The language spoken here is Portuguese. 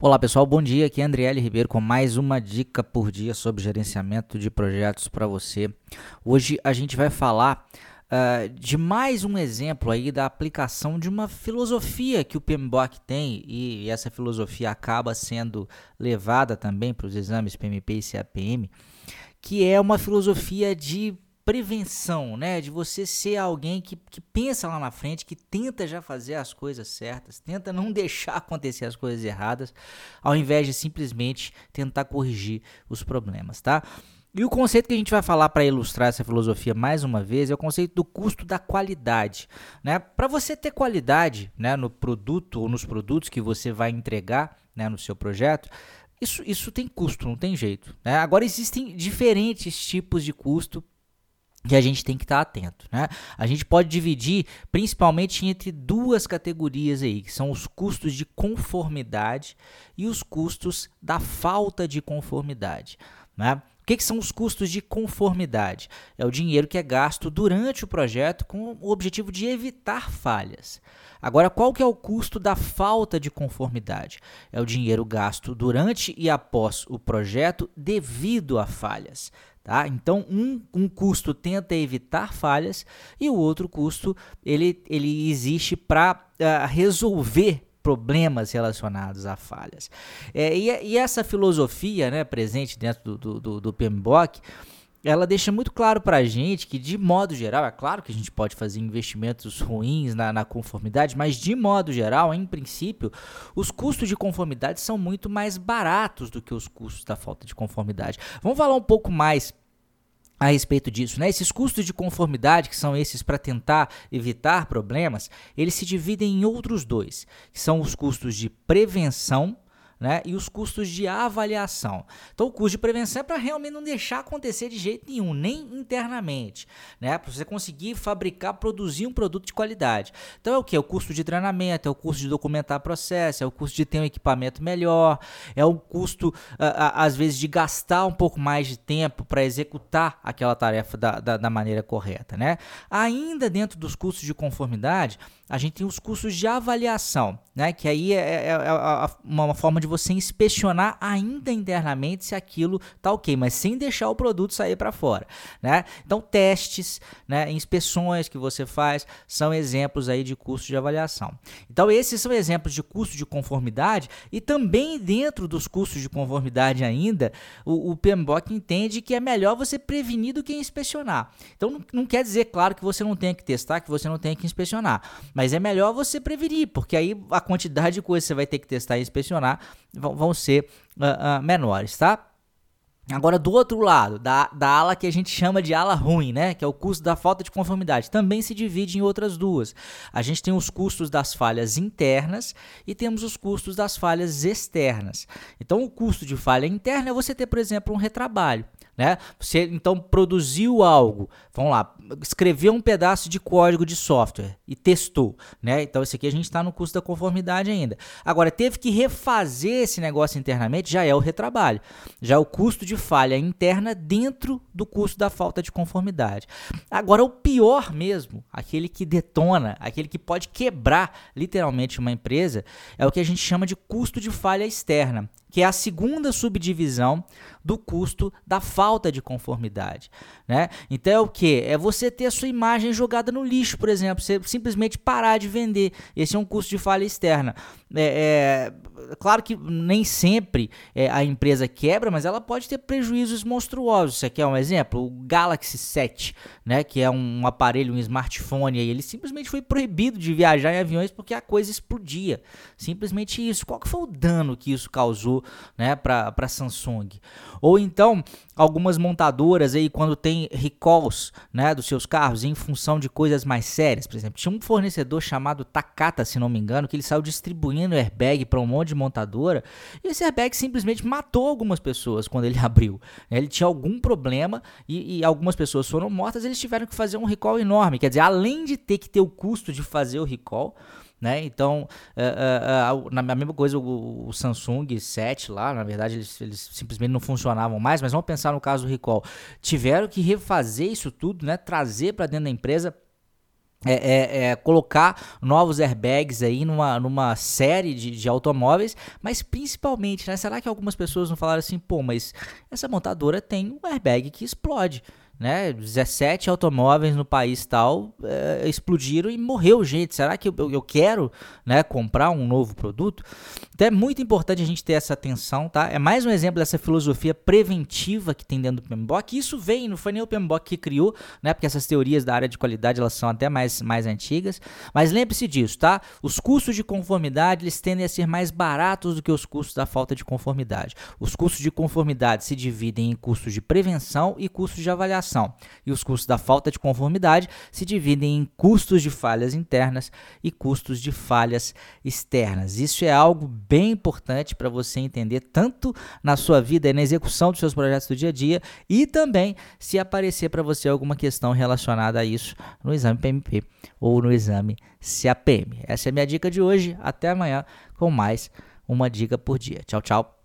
Olá pessoal, bom dia. Aqui é Andriele Ribeiro com mais uma dica por dia sobre gerenciamento de projetos para você. Hoje a gente vai falar uh, de mais um exemplo aí da aplicação de uma filosofia que o PMBOK tem e essa filosofia acaba sendo levada também para os exames PMP e CAPM, que é uma filosofia de prevenção, né? De você ser alguém que, que pensa lá na frente, que tenta já fazer as coisas certas, tenta não deixar acontecer as coisas erradas, ao invés de simplesmente tentar corrigir os problemas, tá? E o conceito que a gente vai falar para ilustrar essa filosofia mais uma vez é o conceito do custo da qualidade. Né? Para você ter qualidade né, no produto ou nos produtos que você vai entregar né, no seu projeto, isso, isso tem custo, não tem jeito. Né? Agora existem diferentes tipos de custo que a gente tem que estar atento, né? A gente pode dividir principalmente entre duas categorias aí, que são os custos de conformidade e os custos da falta de conformidade, né? O que, que são os custos de conformidade? É o dinheiro que é gasto durante o projeto com o objetivo de evitar falhas. Agora, qual que é o custo da falta de conformidade? É o dinheiro gasto durante e após o projeto devido a falhas. Tá? Então, um, um custo tenta evitar falhas e o outro custo ele, ele existe para uh, ah, resolver problemas relacionados a falhas. É, e, e, essa filosofia né, presente dentro do, do, do PMBOK, ela deixa muito claro para a gente que, de modo geral, é claro que a gente pode fazer investimentos ruins na, na, conformidade, mas de modo geral, em princípio, os custos de conformidade são muito mais baratos do que os custos da falta de conformidade. Vamos falar um pouco mais a respeito disso, né? Esses custos de conformidade, que são esses para tentar evitar problemas, eles se dividem em outros dois, que são os custos de prevenção né? E os custos de avaliação. Então, o custo de prevenção é para realmente não deixar acontecer de jeito nenhum, nem internamente, né? Para você conseguir fabricar, produzir um produto de qualidade. Então, é o que? É o custo de treinamento, é o custo de documentar processo, é o custo de ter um equipamento melhor, é o custo, às vezes, de gastar um pouco mais de tempo para executar aquela tarefa da, da, da maneira correta, né? Ainda dentro dos custos de conformidade, a gente tem os custos de avaliação, né? Que aí é, é, é uma forma de você inspecionar ainda internamente se aquilo tá ok, mas sem deixar o produto sair para fora, né? Então testes, né? Inspeções que você faz são exemplos aí de custo de avaliação. Então esses são exemplos de custo de conformidade e também dentro dos custos de conformidade ainda o, o PMBOK entende que é melhor você prevenir do que inspecionar. Então não, não quer dizer, claro, que você não tem que testar, que você não tem que inspecionar mas é melhor você prevenir, porque aí a quantidade de coisas que você vai ter que testar e inspecionar vão, ser uh, uh, menores, tá? Agora, do outro lado, da, da ala que a gente chama de ala ruim, né? Que é o custo da falta de conformidade, também se divide em outras duas. A gente tem os custos das falhas internas e temos os custos das falhas externas. Então, o custo de falha interna é você ter, por exemplo, um retrabalho. Né? Você então produziu algo, vamos lá, escreveu um pedaço de código de software e testou, né? Então esse aqui a gente está no custo da conformidade ainda. Agora teve que refazer esse negócio internamente, já é o retrabalho, já é o custo de falha interna dentro do custo da falta de conformidade. Agora o pior mesmo, aquele que detona, aquele que pode quebrar literalmente uma empresa, é o que a gente chama de custo de falha externa que é a segunda subdivisão do custo da falta de conformidade. Né? Então é o que? É você ter a sua imagem jogada no lixo, por exemplo, você simplesmente parar de vender. Esse é um custo de falha externa. É, é claro que nem sempre é, a empresa quebra, mas ela pode ter prejuízos monstruosos. Você quer um exemplo? O Galaxy 7, né, que é um aparelho, um smartphone, aí, ele simplesmente foi proibido de viajar em aviões porque a coisa explodia. Simplesmente isso. Qual que foi o dano que isso causou né, para a Samsung? Ou então, algumas montadoras aí, quando tem recalls né, dos seus carros em função de coisas mais sérias, por exemplo, tinha um fornecedor chamado Takata, se não me engano, que ele saiu distribuindo airbag para um monte de montadora e esse airbag simplesmente matou algumas pessoas quando ele abriu. Ele tinha algum problema e, e algumas pessoas foram mortas, eles tiveram que fazer um recall enorme. Quer dizer, além de ter que ter o custo de fazer o recall, né? Então, uh, uh, uh, na mesma coisa, o, o, Samsung 7 lá, na verdade, eles, eles, simplesmente não funcionavam mais, mas vamos pensar no caso do recall. Tiveram que refazer isso tudo, né? trazer para dentro da empresa é, é, é, colocar novos airbags aí numa, numa série de, de automóveis, mas principalmente, né? Será que algumas pessoas não falaram assim, pô, mas essa montadora tem um airbag que explode? Né? 17 automóveis no país tal é, explodiram e morreu gente. Será que eu, eu, quero, né, comprar um novo produto? Então é muito importante a gente ter essa atenção, tá? É mais um exemplo dessa filosofia preventiva que tem dentro do PMBOK. Isso vem, não foi nem o PMBOK que criou, né? Porque essas teorias da área de qualidade elas são até mais, mais antigas. Mas lembre-se disso, tá? Os custos de conformidade eles tendem a ser mais baratos do que os custos da falta de conformidade. Os custos de conformidade se dividem em custos de prevenção e custos de avaliação e os custos da falta de conformidade se dividem em custos de falhas internas e custos de falhas externas. Isso é algo bem importante para você entender tanto na sua vida e na execução dos seus projetos do dia a dia e também se aparecer para você alguma questão relacionada a isso no exame PMP ou no exame CAPM. Essa é a minha dica de hoje. Até amanhã com mais uma dica por dia. Tchau, tchau.